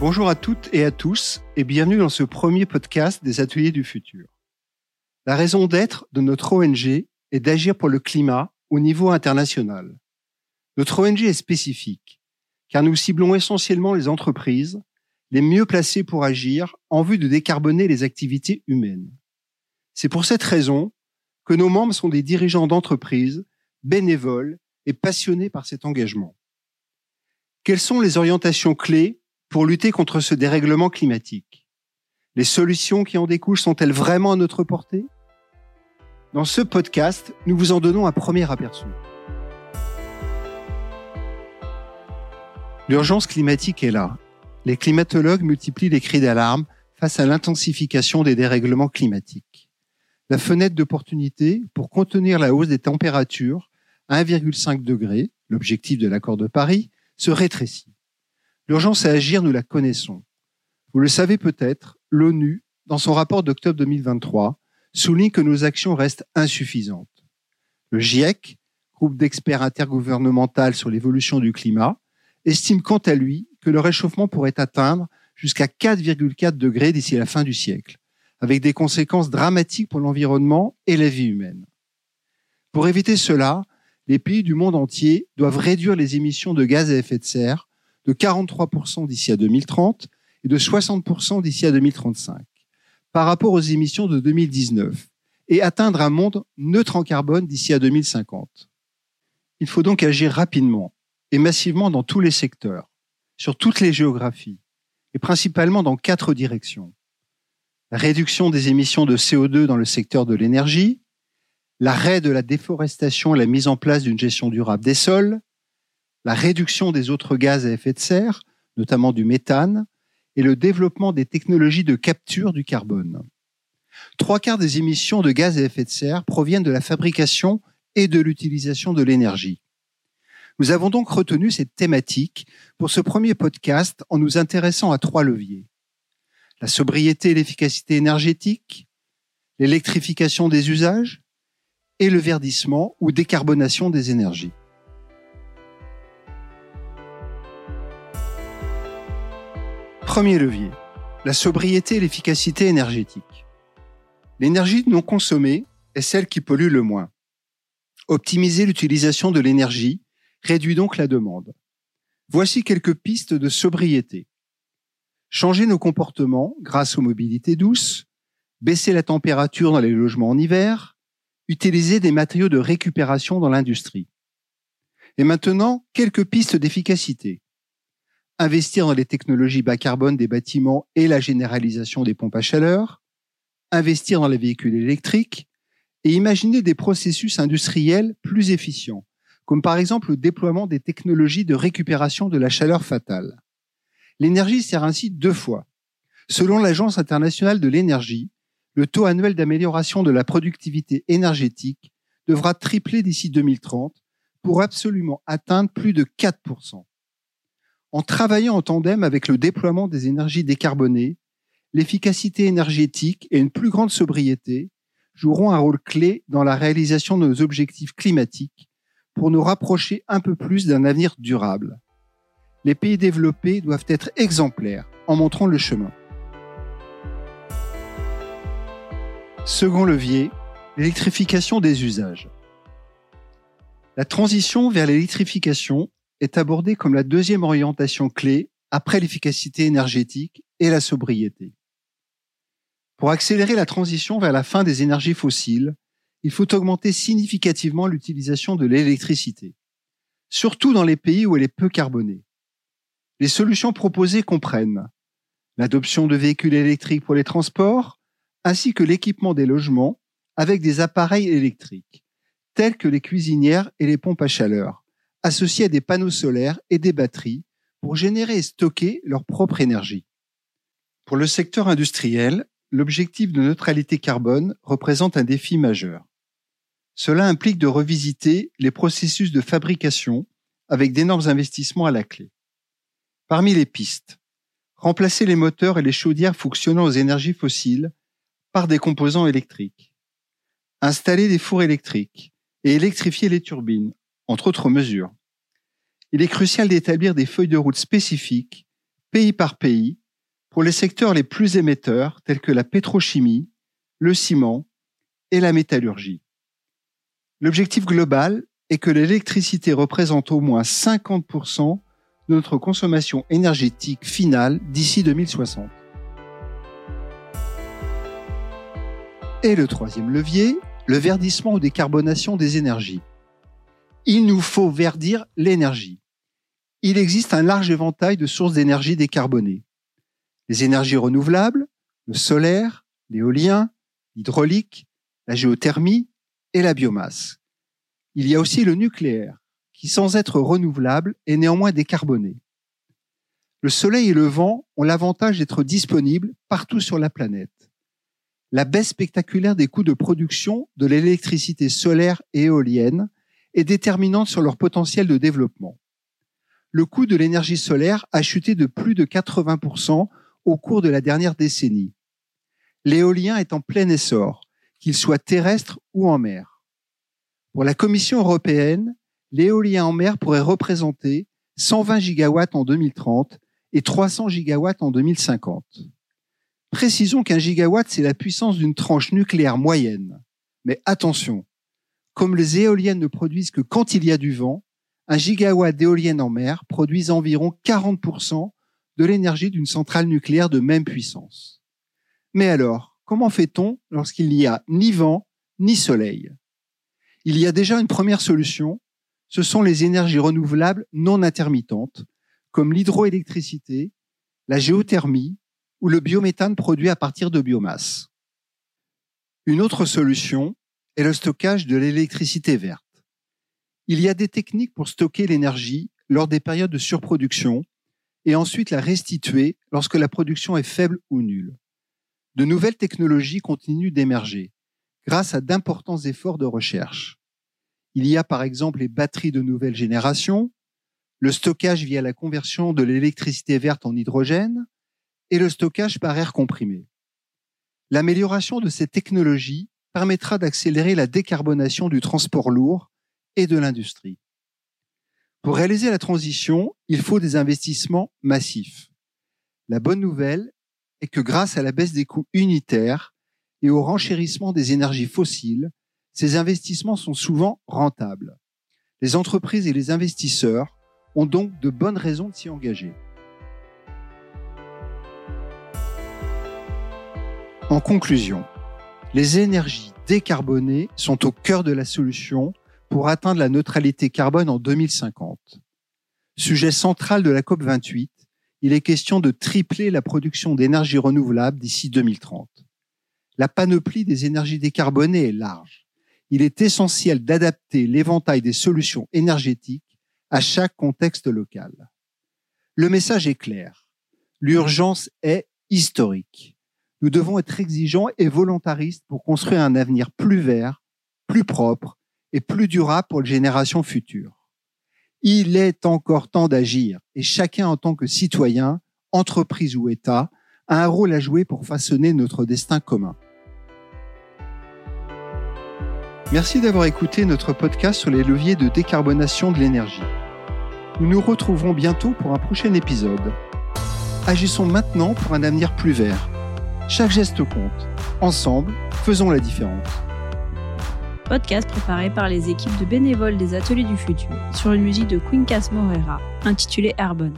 Bonjour à toutes et à tous et bienvenue dans ce premier podcast des Ateliers du futur. La raison d'être de notre ONG est d'agir pour le climat au niveau international. Notre ONG est spécifique car nous ciblons essentiellement les entreprises les mieux placées pour agir en vue de décarboner les activités humaines. C'est pour cette raison que nos membres sont des dirigeants d'entreprises, bénévoles et passionnés par cet engagement. Quelles sont les orientations clés pour lutter contre ce dérèglement climatique Les solutions qui en découlent sont-elles vraiment à notre portée? Dans ce podcast, nous vous en donnons un premier aperçu. L'urgence climatique est là. Les climatologues multiplient les cris d'alarme face à l'intensification des dérèglements climatiques. La fenêtre d'opportunité pour contenir la hausse des températures à 1,5 degré, l'objectif de l'accord de Paris, se rétrécit. L'urgence à agir, nous la connaissons. Vous le savez peut-être, l'ONU, dans son rapport d'octobre 2023, souligne que nos actions restent insuffisantes. Le GIEC, groupe d'experts intergouvernemental sur l'évolution du climat, estime quant à lui que le réchauffement pourrait atteindre jusqu'à 4,4 degrés d'ici la fin du siècle, avec des conséquences dramatiques pour l'environnement et la vie humaine. Pour éviter cela, les pays du monde entier doivent réduire les émissions de gaz à effet de serre de 43% d'ici à 2030 et de 60% d'ici à 2035 par rapport aux émissions de 2019 et atteindre un monde neutre en carbone d'ici à 2050. Il faut donc agir rapidement et massivement dans tous les secteurs, sur toutes les géographies et principalement dans quatre directions. La réduction des émissions de CO2 dans le secteur de l'énergie, l'arrêt de la déforestation et la mise en place d'une gestion durable des sols, la réduction des autres gaz à effet de serre, notamment du méthane, et le développement des technologies de capture du carbone. Trois quarts des émissions de gaz à effet de serre proviennent de la fabrication et de l'utilisation de l'énergie. Nous avons donc retenu cette thématique pour ce premier podcast en nous intéressant à trois leviers. La sobriété et l'efficacité énergétique, l'électrification des usages et le verdissement ou décarbonation des énergies. Premier levier, la sobriété et l'efficacité énergétique. L'énergie non consommée est celle qui pollue le moins. Optimiser l'utilisation de l'énergie réduit donc la demande. Voici quelques pistes de sobriété. Changer nos comportements grâce aux mobilités douces, baisser la température dans les logements en hiver, utiliser des matériaux de récupération dans l'industrie. Et maintenant, quelques pistes d'efficacité. Investir dans les technologies bas carbone des bâtiments et la généralisation des pompes à chaleur, investir dans les véhicules électriques et imaginer des processus industriels plus efficients, comme par exemple le déploiement des technologies de récupération de la chaleur fatale. L'énergie sert ainsi deux fois. Selon l'Agence internationale de l'énergie, le taux annuel d'amélioration de la productivité énergétique devra tripler d'ici 2030 pour absolument atteindre plus de 4%. En travaillant en tandem avec le déploiement des énergies décarbonées, l'efficacité énergétique et une plus grande sobriété joueront un rôle clé dans la réalisation de nos objectifs climatiques pour nous rapprocher un peu plus d'un avenir durable. Les pays développés doivent être exemplaires en montrant le chemin. Second levier, l'électrification des usages. La transition vers l'électrification est abordée comme la deuxième orientation clé après l'efficacité énergétique et la sobriété. Pour accélérer la transition vers la fin des énergies fossiles, il faut augmenter significativement l'utilisation de l'électricité, surtout dans les pays où elle est peu carbonée. Les solutions proposées comprennent l'adoption de véhicules électriques pour les transports, ainsi que l'équipement des logements avec des appareils électriques, tels que les cuisinières et les pompes à chaleur, associés à des panneaux solaires et des batteries pour générer et stocker leur propre énergie. Pour le secteur industriel, l'objectif de neutralité carbone représente un défi majeur. Cela implique de revisiter les processus de fabrication avec d'énormes investissements à la clé. Parmi les pistes, remplacer les moteurs et les chaudières fonctionnant aux énergies fossiles par des composants électriques. Installer des fours électriques et électrifier les turbines, entre autres mesures. Il est crucial d'établir des feuilles de route spécifiques pays par pays, pour les secteurs les plus émetteurs tels que la pétrochimie, le ciment et la métallurgie. L'objectif global est que l'électricité représente au moins 50% de notre consommation énergétique finale d'ici 2060. Et le troisième levier, le verdissement ou décarbonation des énergies. Il nous faut verdir l'énergie. Il existe un large éventail de sources d'énergie décarbonées. Les énergies renouvelables, le solaire, l'éolien, l'hydraulique, la géothermie et la biomasse. Il y a aussi le nucléaire, qui sans être renouvelable est néanmoins décarboné. Le soleil et le vent ont l'avantage d'être disponibles partout sur la planète. La baisse spectaculaire des coûts de production de l'électricité solaire et éolienne est déterminante sur leur potentiel de développement. Le coût de l'énergie solaire a chuté de plus de 80% au cours de la dernière décennie. L'éolien est en plein essor, qu'il soit terrestre ou en mer. Pour la Commission européenne, l'éolien en mer pourrait représenter 120 gigawatts en 2030 et 300 gigawatts en 2050. Précisons qu'un gigawatt, c'est la puissance d'une tranche nucléaire moyenne. Mais attention, comme les éoliennes ne produisent que quand il y a du vent, un gigawatt d'éoliennes en mer produit environ 40% de l'énergie d'une centrale nucléaire de même puissance. Mais alors, comment fait-on lorsqu'il n'y a ni vent ni soleil? Il y a déjà une première solution, ce sont les énergies renouvelables non intermittentes, comme l'hydroélectricité, la géothermie ou le biométhane produit à partir de biomasse. Une autre solution est le stockage de l'électricité verte. Il y a des techniques pour stocker l'énergie lors des périodes de surproduction et ensuite la restituer lorsque la production est faible ou nulle. De nouvelles technologies continuent d'émerger grâce à d'importants efforts de recherche. Il y a par exemple les batteries de nouvelle génération, le stockage via la conversion de l'électricité verte en hydrogène et le stockage par air comprimé. L'amélioration de ces technologies permettra d'accélérer la décarbonation du transport lourd et de l'industrie. Pour réaliser la transition, il faut des investissements massifs. La bonne nouvelle est que grâce à la baisse des coûts unitaires et au renchérissement des énergies fossiles, ces investissements sont souvent rentables. Les entreprises et les investisseurs ont donc de bonnes raisons de s'y engager. En conclusion, les énergies décarbonées sont au cœur de la solution pour atteindre la neutralité carbone en 2050. Sujet central de la COP28, il est question de tripler la production d'énergie renouvelable d'ici 2030. La panoplie des énergies décarbonées est large. Il est essentiel d'adapter l'éventail des solutions énergétiques à chaque contexte local. Le message est clair. L'urgence est historique. Nous devons être exigeants et volontaristes pour construire un avenir plus vert, plus propre et plus durable pour les générations futures. Il est encore temps d'agir et chacun en tant que citoyen, entreprise ou État, a un rôle à jouer pour façonner notre destin commun. Merci d'avoir écouté notre podcast sur les leviers de décarbonation de l'énergie. Nous nous retrouverons bientôt pour un prochain épisode. Agissons maintenant pour un avenir plus vert chaque geste compte. Ensemble, faisons la différence. Podcast préparé par les équipes de bénévoles des Ateliers du Futur sur une musique de Quincas Morera intitulée Airborne.